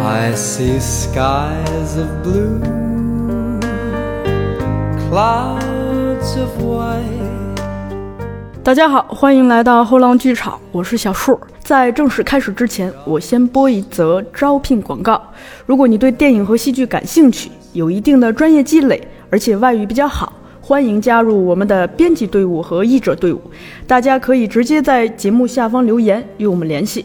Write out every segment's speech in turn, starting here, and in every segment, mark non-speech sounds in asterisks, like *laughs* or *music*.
I see skies of blue, clouds of white. 大家好，欢迎来到后浪剧场，我是小树。在正式开始之前，我先播一则招聘广告。如果你对电影和戏剧感兴趣，有一定的专业积累，而且外语比较好，欢迎加入我们的编辑队伍和译者队伍。大家可以直接在节目下方留言与我们联系。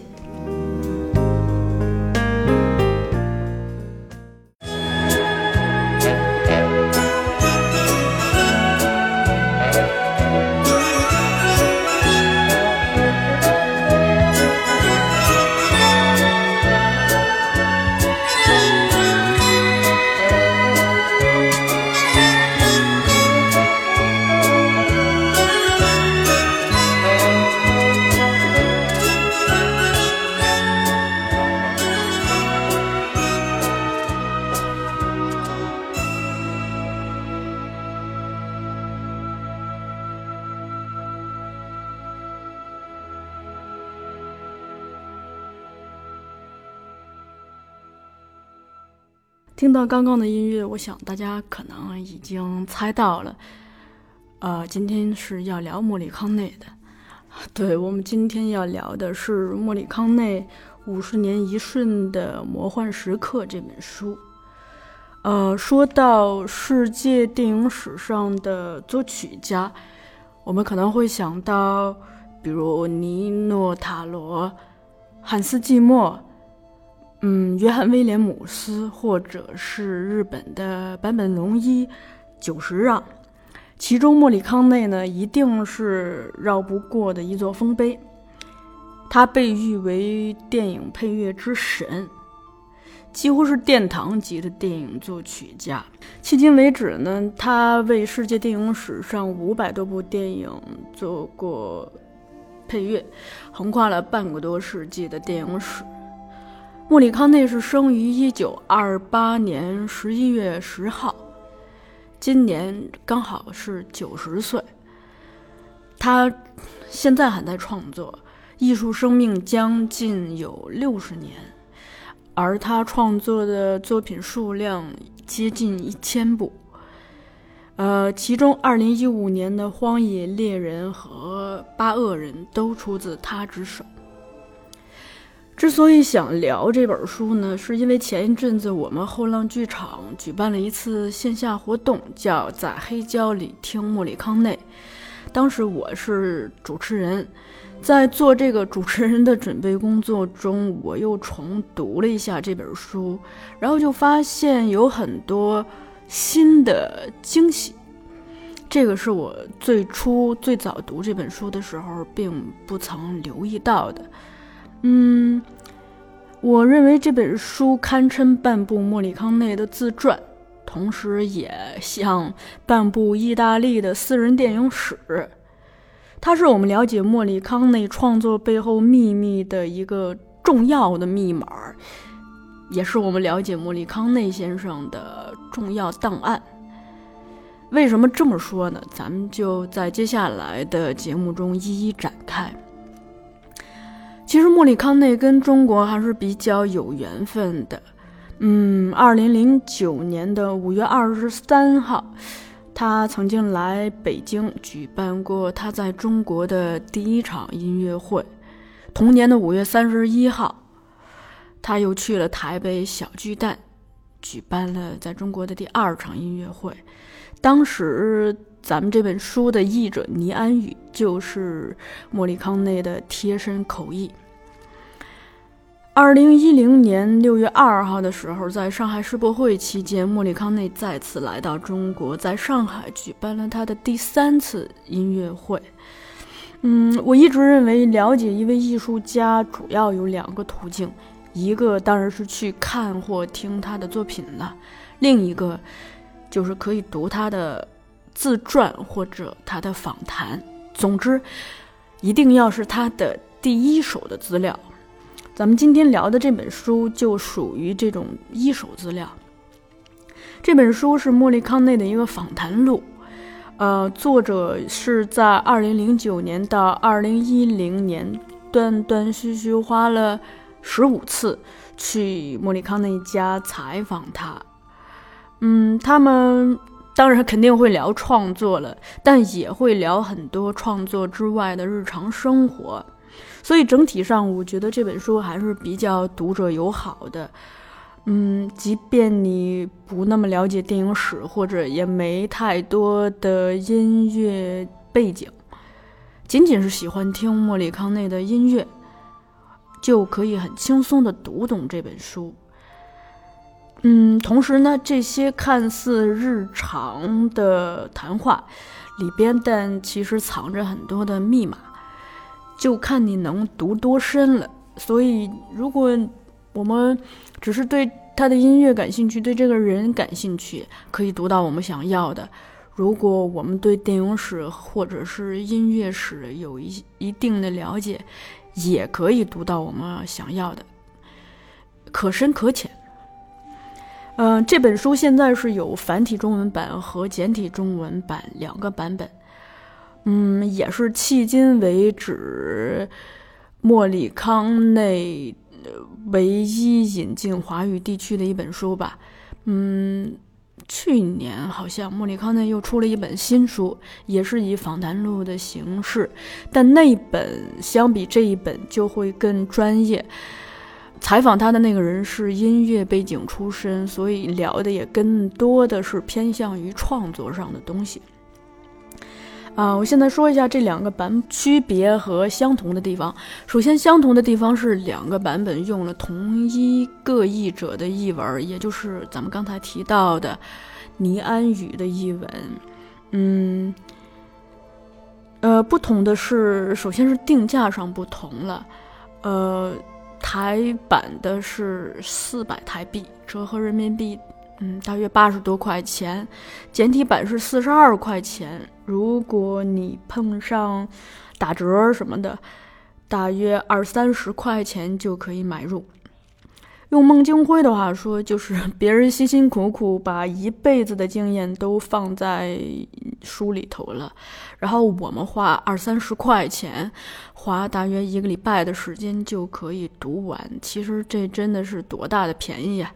听到刚刚的音乐，我想大家可能已经猜到了，呃，今天是要聊莫里康内的。*laughs* 对我们今天要聊的是莫里康内《五十年一瞬的魔幻时刻》这本书。呃，说到世界电影史上的作曲家，我们可能会想到，比如尼诺·塔罗、汉斯·季默。嗯，约翰·威廉姆斯，或者是日本的坂本龙一、久石让，其中莫里康内呢，一定是绕不过的一座丰碑。他被誉为电影配乐之神，几乎是殿堂级的电影作曲家。迄今为止呢，他为世界电影史上五百多部电影做过配乐，横跨了半个多世纪的电影史。莫里康内是生于一九二八年十一月十号，今年刚好是九十岁。他现在还在创作，艺术生命将近有六十年，而他创作的作品数量接近一千部。呃，其中二零一五年的《荒野猎人》和《八恶人》都出自他之手。之所以想聊这本书呢，是因为前一阵子我们后浪剧场举办了一次线下活动，叫在黑胶里听莫里康内。当时我是主持人，在做这个主持人的准备工作中，我又重读了一下这本书，然后就发现有很多新的惊喜。这个是我最初最早读这本书的时候并不曾留意到的。嗯，我认为这本书堪称半部莫里康内的自传，同时也像半部意大利的私人电影史。它是我们了解莫里康内创作背后秘密的一个重要的密码，也是我们了解莫里康内先生的重要档案。为什么这么说呢？咱们就在接下来的节目中一一展开。其实莫里康内跟中国还是比较有缘分的。嗯，二零零九年的五月二十三号，他曾经来北京举办过他在中国的第一场音乐会。同年的五月三十一号，他又去了台北小巨蛋，举办了在中国的第二场音乐会。当时咱们这本书的译者倪安宇就是莫里康内的贴身口译。二零一零年六月二号的时候，在上海世博会期间，莫里康内再次来到中国，在上海举办了他的第三次音乐会。嗯，我一直认为了解一位艺术家主要有两个途径，一个当然是去看或听他的作品了，另一个。就是可以读他的自传或者他的访谈，总之，一定要是他的第一手的资料。咱们今天聊的这本书就属于这种一手资料。这本书是莫里康内的一个访谈录，呃，作者是在二零零九年到二零一零年断断续续花了十五次去莫里康内家采访他。嗯，他们当然肯定会聊创作了，但也会聊很多创作之外的日常生活。所以整体上，我觉得这本书还是比较读者友好的。嗯，即便你不那么了解电影史，或者也没太多的音乐背景，仅仅是喜欢听莫里康内的音乐，就可以很轻松的读懂这本书。嗯，同时呢，这些看似日常的谈话里边，但其实藏着很多的密码，就看你能读多深了。所以，如果我们只是对他的音乐感兴趣，对这个人感兴趣，可以读到我们想要的。如果我们对电影史或者是音乐史有一一定的了解，也可以读到我们想要的，可深可浅。嗯，这本书现在是有繁体中文版和简体中文版两个版本。嗯，也是迄今为止莫里康内。唯一引进华语地区的一本书吧，嗯，去年好像莫里康内又出了一本新书，也是以访谈录的形式，但那本相比这一本就会更专业。采访他的那个人是音乐背景出身，所以聊的也更多的是偏向于创作上的东西。啊，我现在说一下这两个版区别和相同的地方。首先，相同的地方是两个版本用了同一个译者的译文，也就是咱们刚才提到的倪安宇的译文。嗯，呃，不同的是，首先是定价上不同了。呃，台版的是四百台币，折合人民币。嗯，大约八十多块钱，简体版是四十二块钱。如果你碰上打折什么的，大约二三十块钱就可以买入。用孟京辉的话说，就是 *laughs* 别人辛辛苦苦把一辈子的经验都放在书里头了，然后我们花二三十块钱，花大约一个礼拜的时间就可以读完。其实这真的是多大的便宜啊！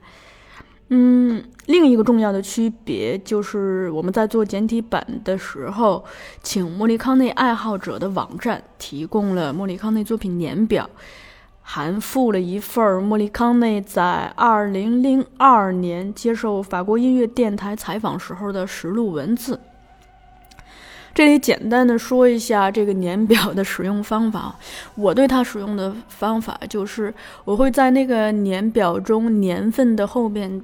嗯，另一个重要的区别就是我们在做简体版的时候，请莫里康内爱好者的网站提供了莫里康内作品年表，还附了一份莫里康内在2002年接受法国音乐电台采访时候的实录文字。这里简单的说一下这个年表的使用方法，我对它使用的方法就是我会在那个年表中年份的后边。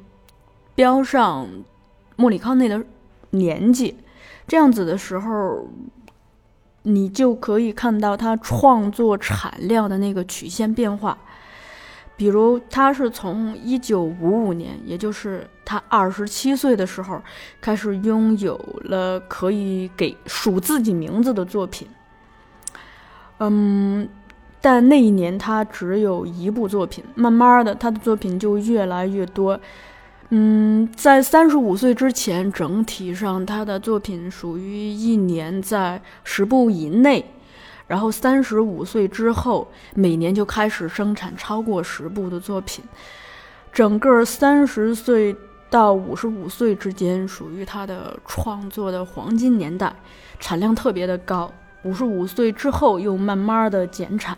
标上莫里康内的年纪，这样子的时候，你就可以看到他创作产量的那个曲线变化。比如，他是从一九五五年，也就是他二十七岁的时候，开始拥有了可以给数自己名字的作品。嗯，但那一年他只有一部作品，慢慢的，他的作品就越来越多。嗯，在三十五岁之前，整体上他的作品属于一年在十部以内，然后三十五岁之后，每年就开始生产超过十部的作品。整个三十岁到五十五岁之间属于他的创作的黄金年代，产量特别的高。五十五岁之后又慢慢的减产，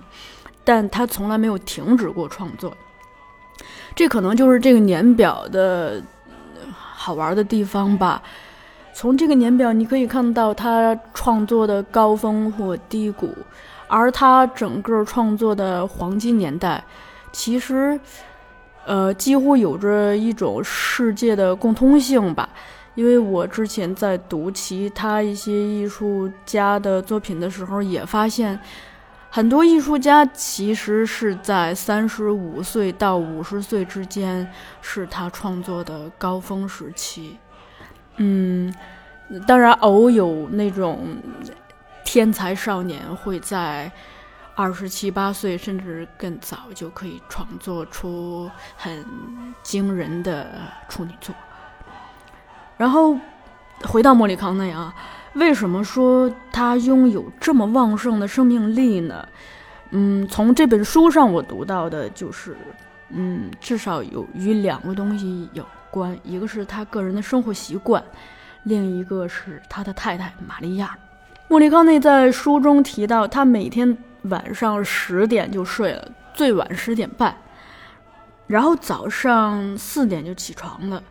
但他从来没有停止过创作。这可能就是这个年表的好玩的地方吧。从这个年表，你可以看到他创作的高峰或低谷，而他整个创作的黄金年代，其实，呃，几乎有着一种世界的共通性吧。因为我之前在读其他一些艺术家的作品的时候，也发现。很多艺术家其实是在三十五岁到五十岁之间是他创作的高峰时期。嗯，当然偶有那种天才少年会在二十七八岁甚至更早就可以创作出很惊人的处女作。然后回到莫里康内啊。为什么说他拥有这么旺盛的生命力呢？嗯，从这本书上我读到的就是，嗯，至少有与两个东西有关，一个是他个人的生活习惯，另一个是他的太太玛利亚。莫里康内在书中提到，他每天晚上十点就睡了，最晚十点半，然后早上四点就起床了。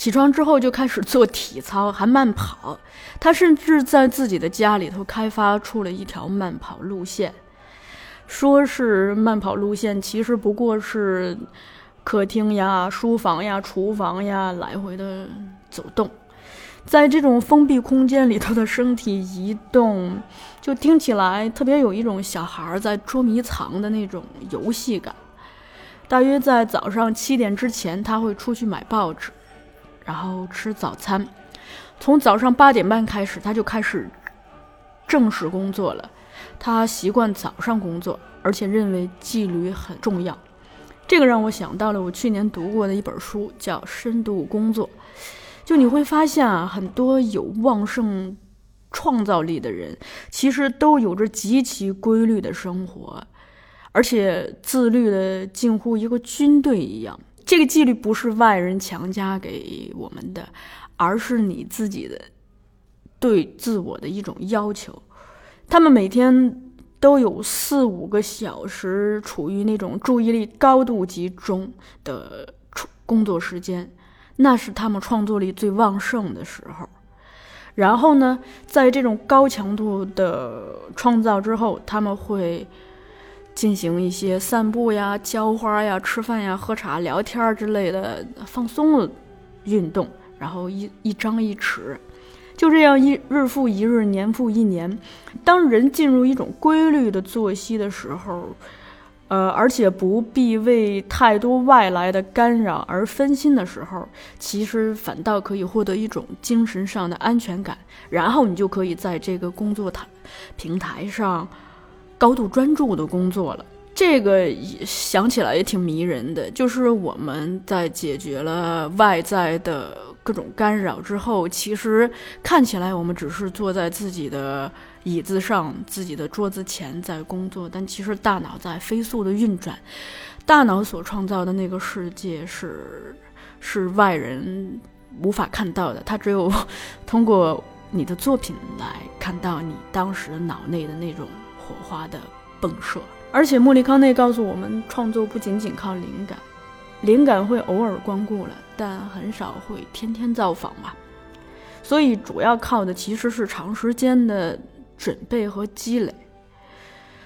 起床之后就开始做体操，还慢跑。他甚至在自己的家里头开发出了一条慢跑路线，说是慢跑路线，其实不过是客厅呀、书房呀、厨房呀来回的走动。在这种封闭空间里头的身体移动，就听起来特别有一种小孩在捉迷藏的那种游戏感。大约在早上七点之前，他会出去买报纸。然后吃早餐，从早上八点半开始，他就开始正式工作了。他习惯早上工作，而且认为纪律很重要。这个让我想到了我去年读过的一本书，叫《深度工作》。就你会发现啊，很多有旺盛创造力的人，其实都有着极其规律的生活，而且自律的近乎一个军队一样。这个纪律不是外人强加给我们的，而是你自己的对自我的一种要求。他们每天都有四五个小时处于那种注意力高度集中的工作时间，那是他们创作力最旺盛的时候。然后呢，在这种高强度的创造之后，他们会。进行一些散步呀、浇花呀、吃饭呀、喝茶、聊天之类的放松的运动，然后一一张一弛，就这样一日复一日，年复一年。当人进入一种规律的作息的时候，呃，而且不必为太多外来的干扰而分心的时候，其实反倒可以获得一种精神上的安全感，然后你就可以在这个工作台平台上。高度专注的工作了，这个想起来也挺迷人的。就是我们在解决了外在的各种干扰之后，其实看起来我们只是坐在自己的椅子上、自己的桌子前在工作，但其实大脑在飞速的运转。大脑所创造的那个世界是是外人无法看到的，它只有通过你的作品来看到你当时脑内的那种。火花的迸射，而且莫里康内告诉我们，创作不仅仅靠灵感，灵感会偶尔光顾了，但很少会天天造访吧。所以主要靠的其实是长时间的准备和积累。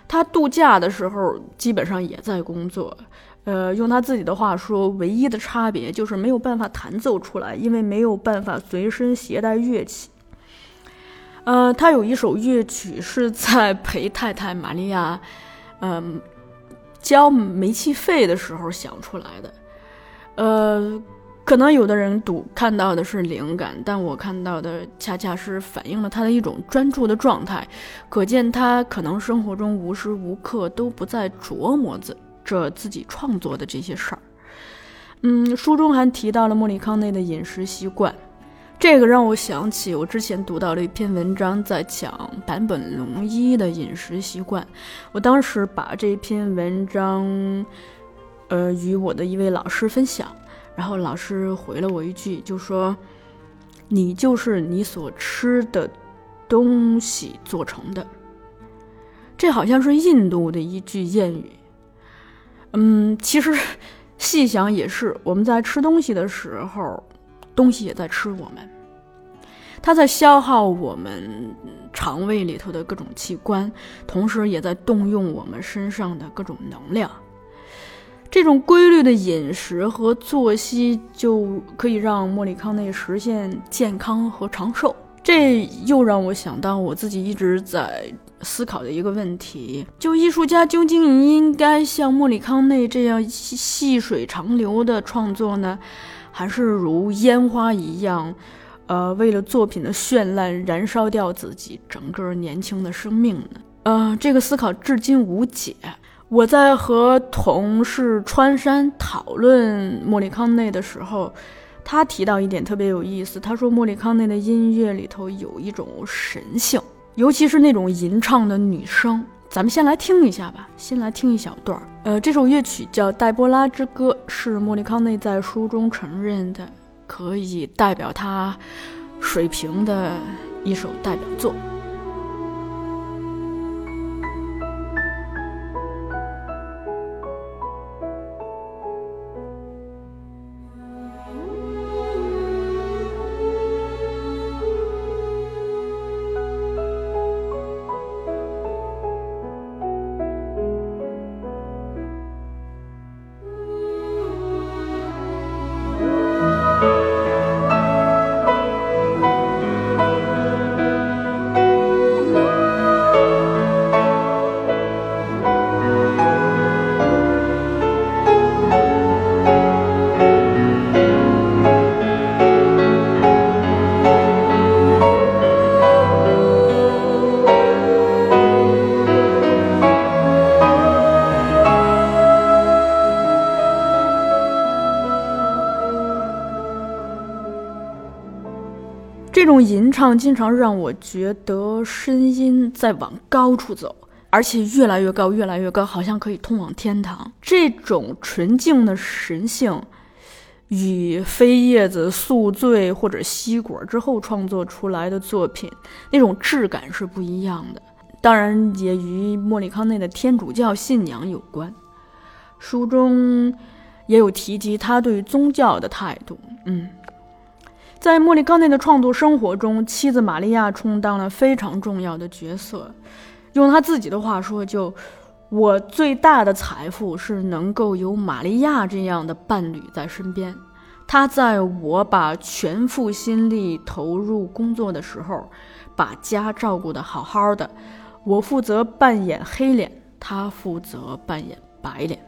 他度假的时候基本上也在工作，呃，用他自己的话说，唯一的差别就是没有办法弹奏出来，因为没有办法随身携带乐器。呃，他有一首乐曲是在陪太太玛利亚，嗯，交煤气费的时候想出来的。呃，可能有的人读看到的是灵感，但我看到的恰恰是反映了他的一种专注的状态。可见他可能生活中无时无刻都不在琢磨着着自己创作的这些事儿。嗯，书中还提到了莫里康内的饮食习惯。这个让我想起我之前读到的一篇文章，在讲坂本龙一的饮食习惯。我当时把这篇文章，呃，与我的一位老师分享，然后老师回了我一句，就说：“你就是你所吃的东西做成的。”这好像是印度的一句谚语。嗯，其实细想也是，我们在吃东西的时候。东西也在吃我们，它在消耗我们肠胃里头的各种器官，同时也在动用我们身上的各种能量。这种规律的饮食和作息就可以让莫里康内实现健康和长寿。这又让我想到我自己一直在思考的一个问题：就艺术家究竟应该像莫里康内这样细水长流的创作呢？还是如烟花一样，呃，为了作品的绚烂燃烧掉自己整个年轻的生命呢？呃，这个思考至今无解。我在和同事川山讨论莫里康内的时候，他提到一点特别有意思。他说莫里康内的音乐里头有一种神性，尤其是那种吟唱的女声。咱们先来听一下吧，先来听一小段儿。呃，这首乐曲叫《黛波拉之歌》，是莫里康内在书中承认的，可以代表他水平的一首代表作。种吟唱经常让我觉得声音在往高处走，而且越来越高，越来越高，好像可以通往天堂。这种纯净的神性，与飞叶子宿醉或者吸果之后创作出来的作品那种质感是不一样的。当然，也与莫里康内的天主教信仰有关。书中也有提及他对宗教的态度。嗯。在莫里康内的创作生活中，妻子玛利亚充当了非常重要的角色。用他自己的话说，就我最大的财富是能够有玛利亚这样的伴侣在身边。他在我把全副心力投入工作的时候，把家照顾得好好的。我负责扮演黑脸，他负责扮演白脸。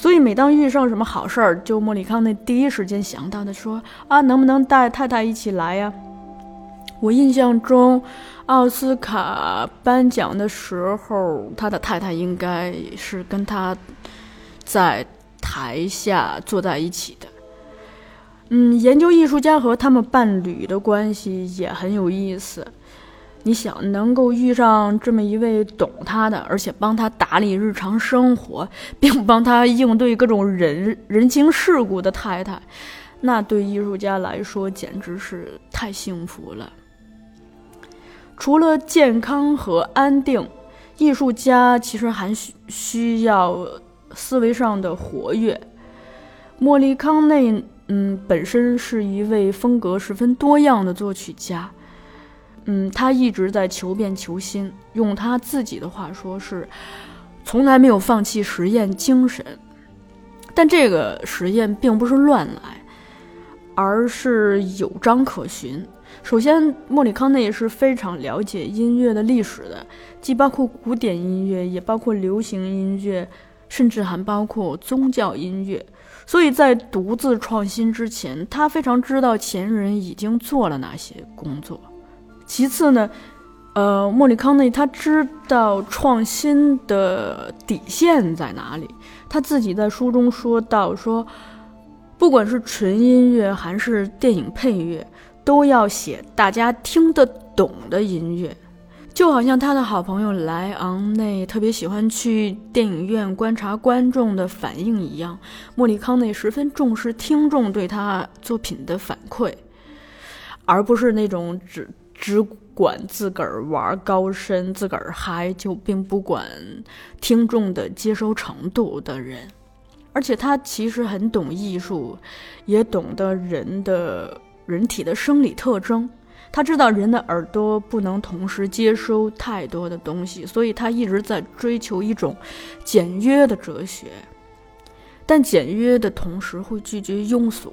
所以，每当遇上什么好事儿，就莫里康内第一时间想到的说：“啊，能不能带太太一起来呀？”我印象中，奥斯卡颁奖的时候，他的太太应该是跟他在台下坐在一起的。嗯，研究艺术家和他们伴侣的关系也很有意思。你想能够遇上这么一位懂他的，而且帮他打理日常生活，并帮他应对各种人人情世故的太太，那对艺术家来说简直是太幸福了。除了健康和安定，艺术家其实还需需要思维上的活跃。莫里康内，嗯，本身是一位风格十分多样的作曲家。嗯，他一直在求变求新，用他自己的话说是，从来没有放弃实验精神。但这个实验并不是乱来，而是有章可循。首先，莫里康内是非常了解音乐的历史的，既包括古典音乐，也包括流行音乐，甚至还包括宗教音乐。所以在独自创新之前，他非常知道前人已经做了哪些工作。其次呢，呃，莫里康内他知道创新的底线在哪里。他自己在书中说到说，不管是纯音乐还是电影配乐，都要写大家听得懂的音乐。就好像他的好朋友莱昂内特别喜欢去电影院观察观众的反应一样，莫里康内十分重视听众对他作品的反馈，而不是那种只。只管自个儿玩高深，自个儿嗨，就并不管听众的接收程度的人。而且他其实很懂艺术，也懂得人的人体的生理特征。他知道人的耳朵不能同时接收太多的东西，所以他一直在追求一种简约的哲学。但简约的同时会拒绝庸俗。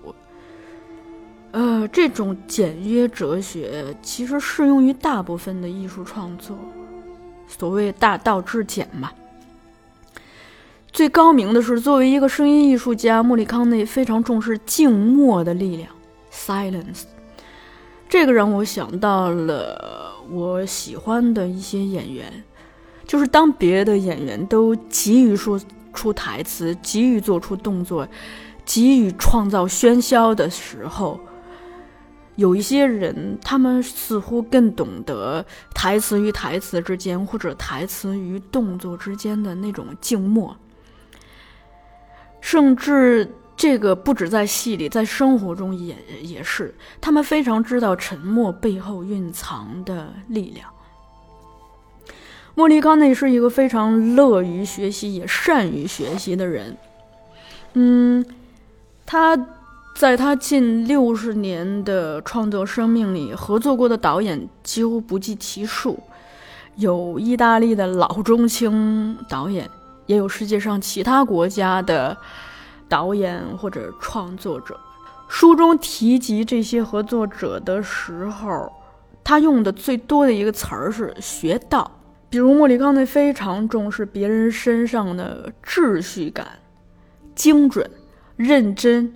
呃，这种简约哲学其实适用于大部分的艺术创作，所谓大道至简嘛。最高明的是，作为一个声音艺术家，莫里康内非常重视静默的力量。*silence* 这个让我想到了我喜欢的一些演员，就是当别的演员都急于说出台词、急于做出动作、急于创造喧嚣的时候。有一些人，他们似乎更懂得台词与台词之间，或者台词与动作之间的那种静默，甚至这个不止在戏里，在生活中也也是，他们非常知道沉默背后蕴藏的力量。莫里康内是一个非常乐于学习也善于学习的人，嗯，他在他近六十年的创作生命里，合作过的导演几乎不计其数，有意大利的老中青导演，也有世界上其他国家的导演或者创作者。书中提及这些合作者的时候，他用的最多的一个词儿是“学到”。比如莫里康内非常重视别人身上的秩序感、精准、认真、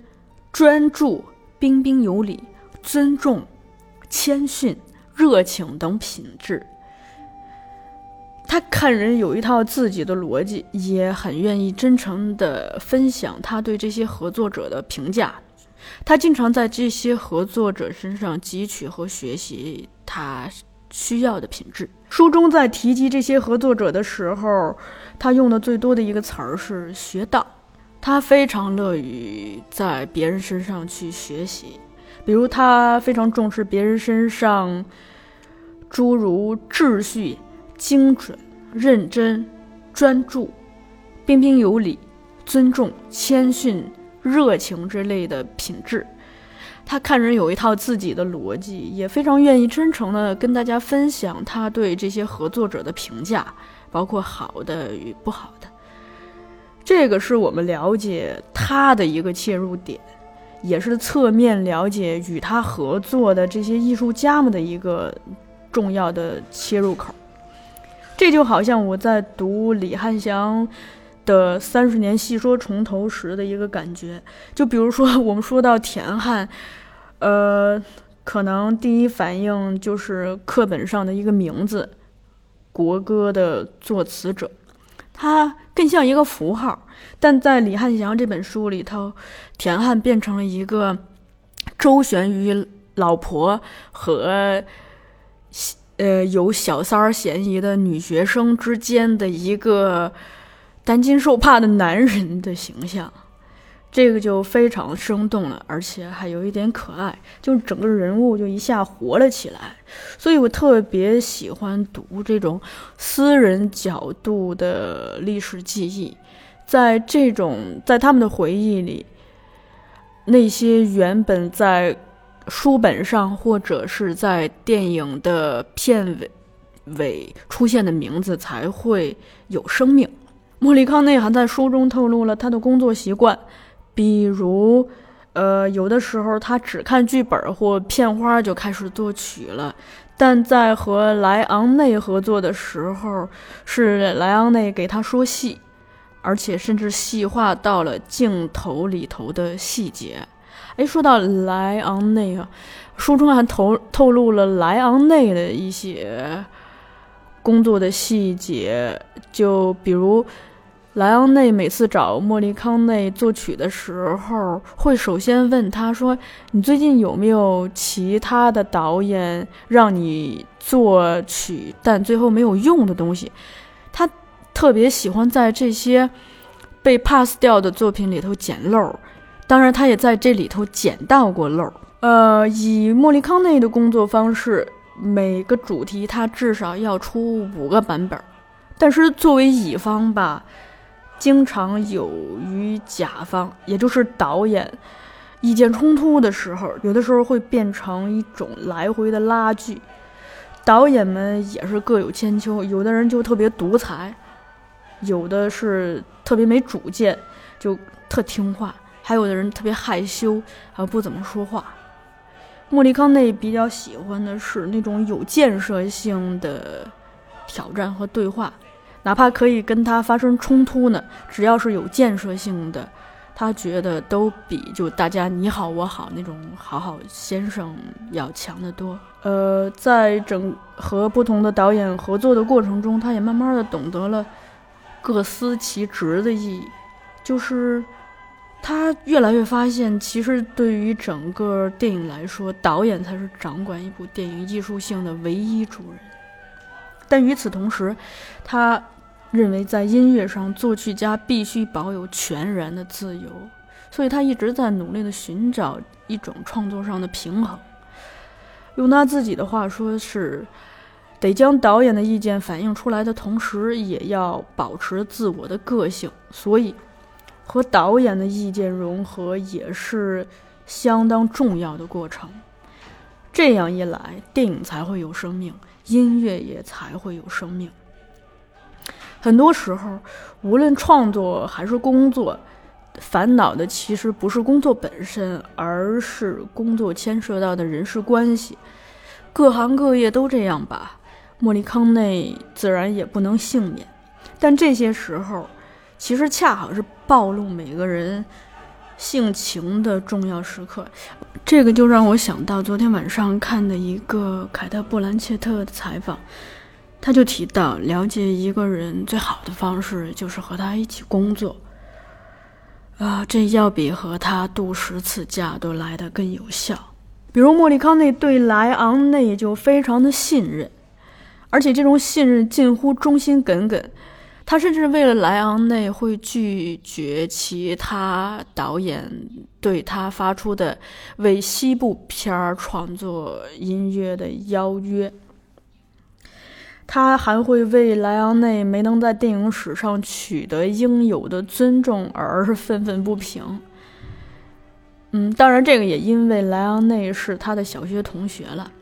专注、彬彬有礼、尊重、谦逊、热情等品质。他看人有一套自己的逻辑，也很愿意真诚地分享他对这些合作者的评价。他经常在这些合作者身上汲取和学习他。需要的品质。书中在提及这些合作者的时候，他用的最多的一个词儿是“学到”。他非常乐于在别人身上去学习，比如他非常重视别人身上诸如秩序、精准、认真、专注、彬彬有礼、尊重、谦逊、热情之类的品质。他看人有一套自己的逻辑，也非常愿意真诚地跟大家分享他对这些合作者的评价，包括好的与不好的。这个是我们了解他的一个切入点，也是侧面了解与他合作的这些艺术家们的一个重要的切入口。这就好像我在读李汉祥的《三十年细说重头》时的一个感觉，就比如说我们说到田汉。呃，可能第一反应就是课本上的一个名字，国歌的作词者，他更像一个符号。但在李汉祥这本书里头，田汉变成了一个周旋于老婆和呃有小三儿嫌疑的女学生之间的一个担惊受怕的男人的形象。这个就非常生动了，而且还有一点可爱，就整个人物就一下活了起来。所以我特别喜欢读这种私人角度的历史记忆，在这种在他们的回忆里，那些原本在书本上或者是在电影的片尾尾出现的名字才会有生命。莫里康内还在书中透露了他的工作习惯。比如，呃，有的时候他只看剧本或片花就开始作曲了，但在和莱昂内合作的时候，是莱昂内给他说戏，而且甚至细化到了镜头里头的细节。哎，说到莱昂内啊，书中还透透露了莱昂内的一些工作的细节，就比如。莱昂内每次找莫里康内作曲的时候，会首先问他说：“你最近有没有其他的导演让你作曲，但最后没有用的东西？”他特别喜欢在这些被 pass 掉的作品里头捡漏，当然，他也在这里头捡到过漏。呃，以莫里康内的工作方式，每个主题他至少要出五个版本，但是作为乙方吧。经常有与甲方，也就是导演意见冲突的时候，有的时候会变成一种来回的拉锯。导演们也是各有千秋，有的人就特别独裁，有的是特别没主见，就特听话；还有的人特别害羞，还不怎么说话。莫里康内比较喜欢的是那种有建设性的挑战和对话。哪怕可以跟他发生冲突呢，只要是有建设性的，他觉得都比就大家你好我好那种好好先生要强得多。呃，在整和不同的导演合作的过程中，他也慢慢的懂得了各司其职的意义，就是他越来越发现，其实对于整个电影来说，导演才是掌管一部电影艺术性的唯一主人。但与此同时，他认为在音乐上，作曲家必须保有全然的自由，所以他一直在努力的寻找一种创作上的平衡。用他自己的话说是，得将导演的意见反映出来的同时，也要保持自我的个性。所以。和导演的意见融合也是相当重要的过程。这样一来，电影才会有生命，音乐也才会有生命。很多时候，无论创作还是工作，烦恼的其实不是工作本身，而是工作牵涉到的人事关系。各行各业都这样吧，莫里康内自然也不能幸免。但这些时候，其实恰好是暴露每个人性情的重要时刻，这个就让我想到昨天晚上看的一个凯特·布兰切特的采访，他就提到，了解一个人最好的方式就是和他一起工作，啊，这要比和他度十次假都来得更有效。比如莫里康内对莱昂内就非常的信任，而且这种信任近乎忠心耿耿。他甚至为了莱昂内会拒绝其他导演对他发出的为西部片儿创作音乐的邀约。他还会为莱昂内没能在电影史上取得应有的尊重而愤愤不平。嗯，当然，这个也因为莱昂内是他的小学同学了。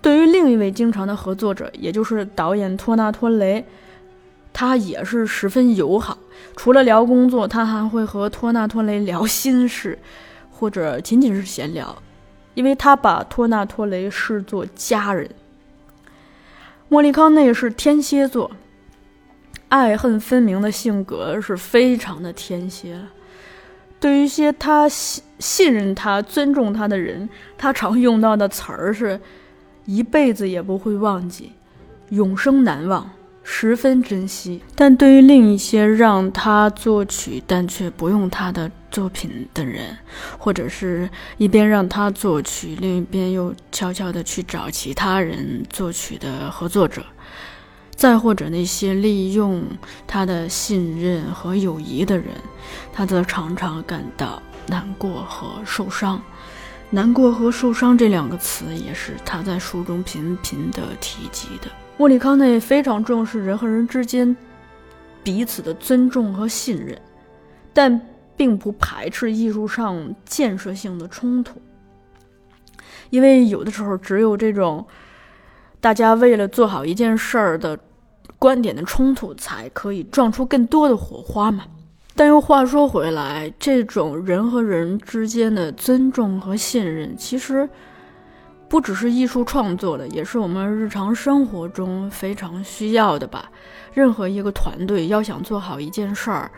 对于另一位经常的合作者，也就是导演托纳托雷。他也是十分友好，除了聊工作，他还会和托纳托雷聊心事，或者仅仅是闲聊，因为他把托纳托雷视作家人。莫利康内是天蝎座，爱恨分明的性格是非常的天蝎。对于一些他信信任他、尊重他的人，他常用到的词儿是“一辈子也不会忘记”，“永生难忘”。十分珍惜，但对于另一些让他作曲但却不用他的作品的人，或者是一边让他作曲，另一边又悄悄地去找其他人作曲的合作者，再或者那些利用他的信任和友谊的人，他则常常感到难过和受伤。难过和受伤这两个词，也是他在书中频频地提及的。莫里康内非常重视人和人之间彼此的尊重和信任，但并不排斥艺术上建设性的冲突，因为有的时候只有这种大家为了做好一件事儿的观点的冲突，才可以撞出更多的火花嘛。但又话说回来，这种人和人之间的尊重和信任，其实。不只是艺术创作的，也是我们日常生活中非常需要的吧。任何一个团队要想做好一件事儿，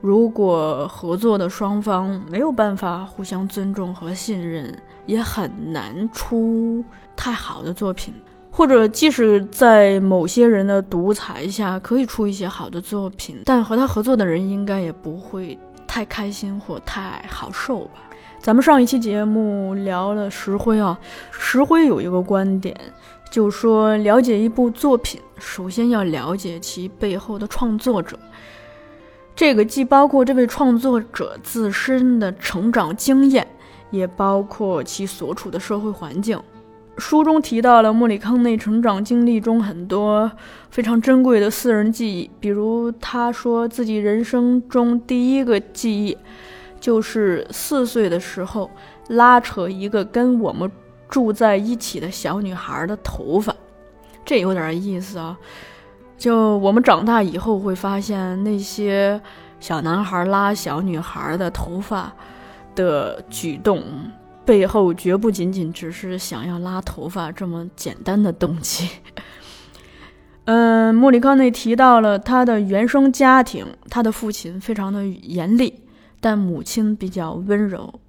如果合作的双方没有办法互相尊重和信任，也很难出太好的作品。或者，即使在某些人的独裁下可以出一些好的作品，但和他合作的人应该也不会太开心或太好受吧。咱们上一期节目聊了石灰啊，石灰有一个观点，就说了解一部作品，首先要了解其背后的创作者。这个既包括这位创作者自身的成长经验，也包括其所处的社会环境。书中提到了莫里康内成长经历中很多非常珍贵的私人记忆，比如他说自己人生中第一个记忆。就是四岁的时候拉扯一个跟我们住在一起的小女孩的头发，这有点意思啊。就我们长大以后会发现，那些小男孩拉小女孩的头发的举动背后，绝不仅仅只是想要拉头发这么简单的动机。嗯，莫里康内提到了他的原生家庭，他的父亲非常的严厉。但母亲比较温柔。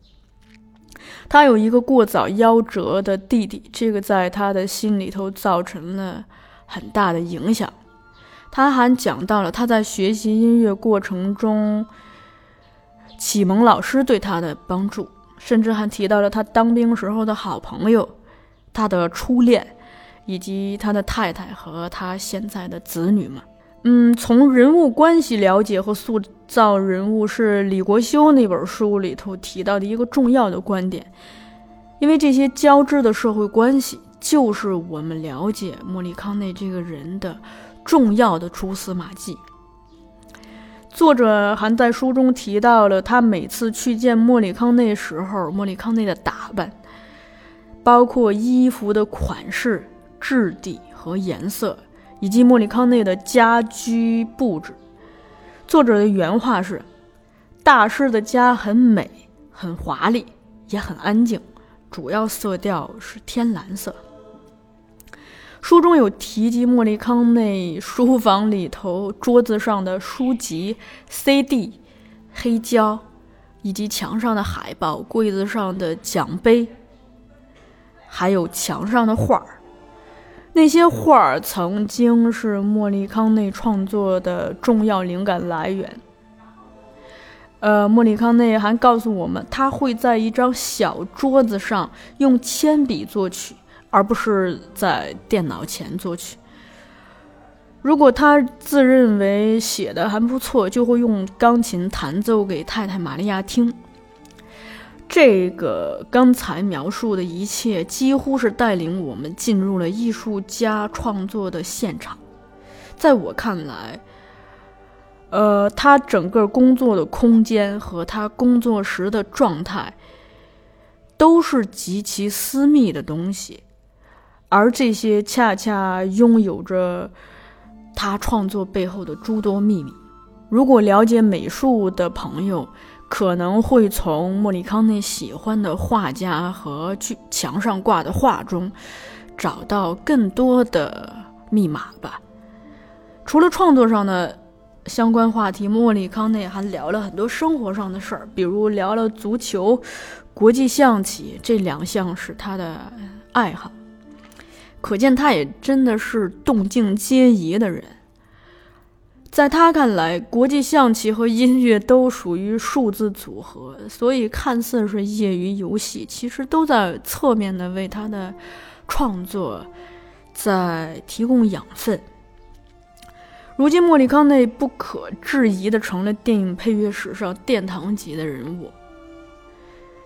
他有一个过早夭折的弟弟，这个在他的心里头造成了很大的影响。他还讲到了他在学习音乐过程中启蒙老师对他的帮助，甚至还提到了他当兵时候的好朋友、他的初恋，以及他的太太和他现在的子女们。嗯，从人物关系了解和塑造人物是李国修那本书里头提到的一个重要的观点，因为这些交织的社会关系就是我们了解莫里康内这个人的重要的蛛丝马迹。作者还在书中提到了他每次去见莫里康内时候，莫里康内的打扮，包括衣服的款式、质地和颜色。以及莫里康内的家居布置，作者的原话是：“大师的家很美，很华丽，也很安静，主要色调是天蓝色。”书中有提及莫里康内书房里头桌子上的书籍、CD、黑胶，以及墙上的海报、柜子上的奖杯，还有墙上的画儿。那些画儿曾经是莫里康内创作的重要灵感来源。呃，莫里康内还告诉我们，他会在一张小桌子上用铅笔作曲，而不是在电脑前作曲。如果他自认为写的还不错，就会用钢琴弹奏给太太玛利亚听。这个刚才描述的一切，几乎是带领我们进入了艺术家创作的现场。在我看来，呃，他整个工作的空间和他工作时的状态，都是极其私密的东西，而这些恰恰拥有着他创作背后的诸多秘密。如果了解美术的朋友，可能会从莫里康内喜欢的画家和去墙上挂的画中找到更多的密码吧。除了创作上的相关话题，莫里康内还聊了很多生活上的事儿，比如聊了足球、国际象棋这两项是他的爱好。可见他也真的是动静皆宜的人。在他看来，国际象棋和音乐都属于数字组合，所以看似是业余游戏，其实都在侧面的为他的创作在提供养分。如今，莫里康内不可置疑的成了电影配乐史上殿堂级的人物。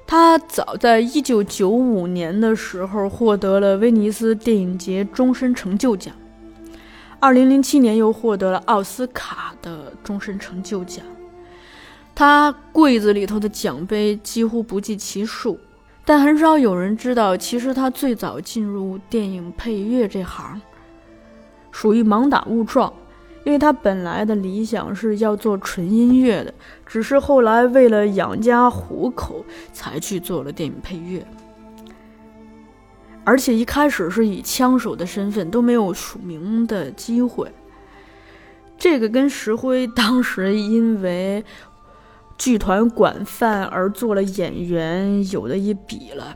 他早在一九九五年的时候获得了威尼斯电影节终身成就奖。二零零七年又获得了奥斯卡的终身成就奖，他柜子里头的奖杯几乎不计其数，但很少有人知道，其实他最早进入电影配乐这行，属于盲打误撞，因为他本来的理想是要做纯音乐的，只是后来为了养家糊口，才去做了电影配乐。而且一开始是以枪手的身份都没有署名的机会，这个跟石灰当时因为剧团管饭而做了演员有的一比了。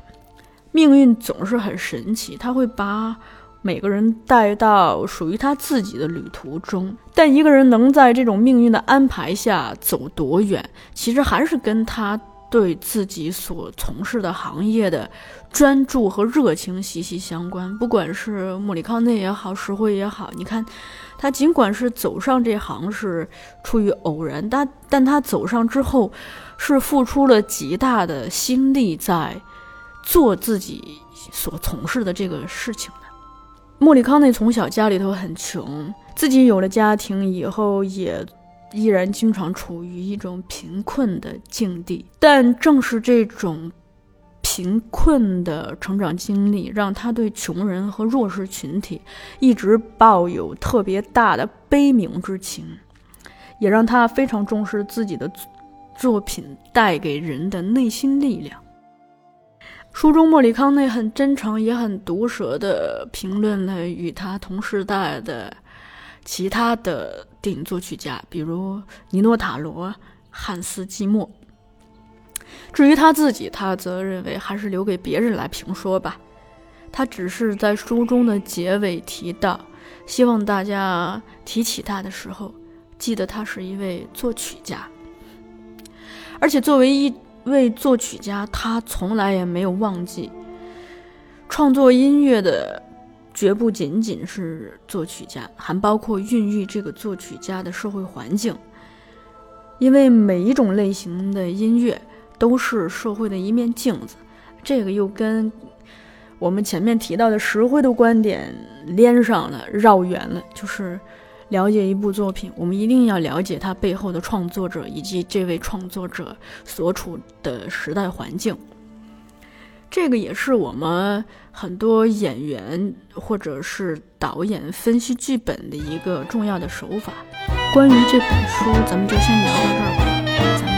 命运总是很神奇，他会把每个人带到属于他自己的旅途中，但一个人能在这种命运的安排下走多远，其实还是跟他。对自己所从事的行业的专注和热情息息相关。不管是莫里康内也好，石灰也好，你看，他尽管是走上这行是出于偶然，但但他走上之后，是付出了极大的心力在做自己所从事的这个事情的。莫里康内从小家里头很穷，自己有了家庭以后也。依然经常处于一种贫困的境地，但正是这种贫困的成长经历，让他对穷人和弱势群体一直抱有特别大的悲悯之情，也让他非常重视自己的作品带给人的内心力量。书中莫里康内很真诚也很毒舌地评论了与他同时代的。其他的电影作曲家，比如尼诺·塔罗、汉斯·季默。至于他自己，他则认为还是留给别人来评说吧。他只是在书中的结尾提到，希望大家提起他的时候，记得他是一位作曲家。而且作为一位作曲家，他从来也没有忘记创作音乐的。绝不仅仅是作曲家，还包括孕育这个作曲家的社会环境。因为每一种类型的音乐都是社会的一面镜子，这个又跟我们前面提到的石灰的观点连上了，绕远了。就是了解一部作品，我们一定要了解它背后的创作者以及这位创作者所处的时代环境。这个也是我们很多演员或者是导演分析剧本的一个重要的手法。关于这本书，咱们就先聊到这儿吧。